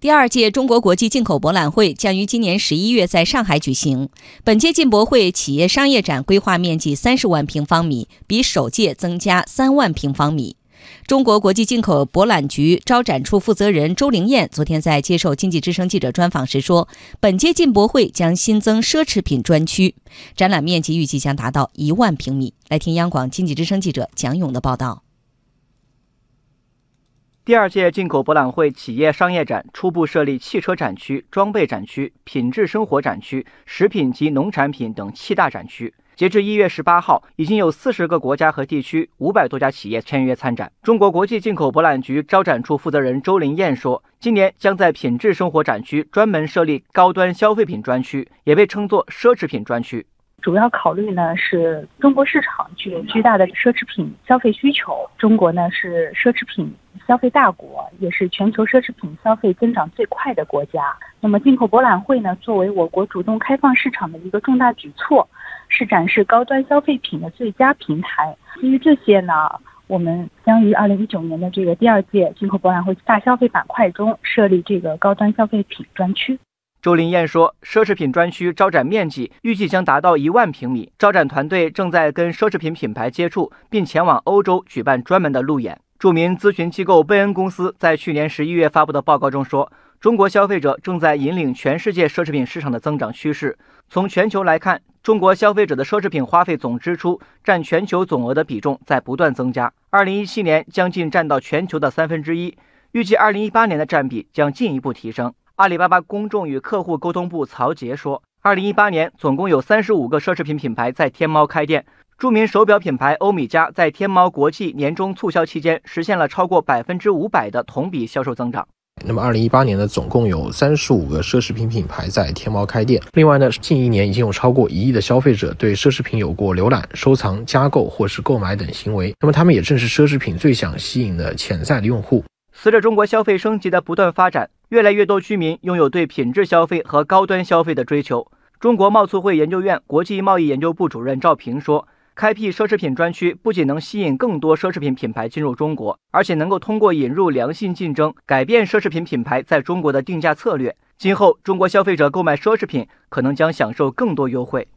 第二届中国国际进口博览会将于今年十一月在上海举行。本届进博会企业商业展规划面积三十万平方米，比首届增加三万平方米。中国国际进口博览局招展处负责人周玲燕昨天在接受经济之声记者专访时说，本届进博会将新增奢侈品专区，展览面积预计将达到一万平米。来听央广经济之声记者蒋勇的报道。第二届进口博览会企业商业展初步设立汽车展区、装备展区、品质生活展区、食品及农产品等七大展区。截至一月十八号，已经有四十个国家和地区五百多家企业签约参展。中国国际进口博览局招展处负责人周林燕说，今年将在品质生活展区专门设立高端消费品专区，也被称作奢侈品专区。主要考虑呢是中国市场具有巨大的奢侈品消费需求，中国呢是奢侈品消费大国，也是全球奢侈品消费增长最快的国家。那么进口博览会呢，作为我国主动开放市场的一个重大举措，是展示高端消费品的最佳平台。基于这些呢，我们将于二零一九年的这个第二届进口博览会大消费板块中设立这个高端消费品专区。周林燕说：“奢侈品专区招展面积预计将达到一万平米，招展团队正在跟奢侈品品牌接触，并前往欧洲举办专门的路演。”著名咨询机构贝恩公司在去年十一月发布的报告中说：“中国消费者正在引领全世界奢侈品市场的增长趋势。从全球来看，中国消费者的奢侈品花费总支出占全球总额的比重在不断增加，二零一七年将近占到全球的三分之一，预计二零一八年的占比将进一步提升。”阿里巴巴公众与客户沟通部曹杰说，二零一八年总共有三十五个奢侈品品牌在天猫开店。著名手表品牌欧米茄在天猫国际年终促销期间实现了超过百分之五百的同比销售增长。那么，二零一八年呢，总共有三十五个奢侈品品牌在天猫开店。另外呢，近一年已经有超过一亿的消费者对奢侈品有过浏览、收藏、加购或是购买等行为。那么，他们也正是奢侈品最想吸引的潜在的用户。随着中国消费升级的不断发展。越来越多居民拥有对品质消费和高端消费的追求。中国贸促会研究院国际贸易研究部主任赵平说：“开辟奢侈品专区不仅能吸引更多奢侈品品牌进入中国，而且能够通过引入良性竞争，改变奢侈品品牌在中国的定价策略。今后，中国消费者购买奢侈品可能将享受更多优惠。”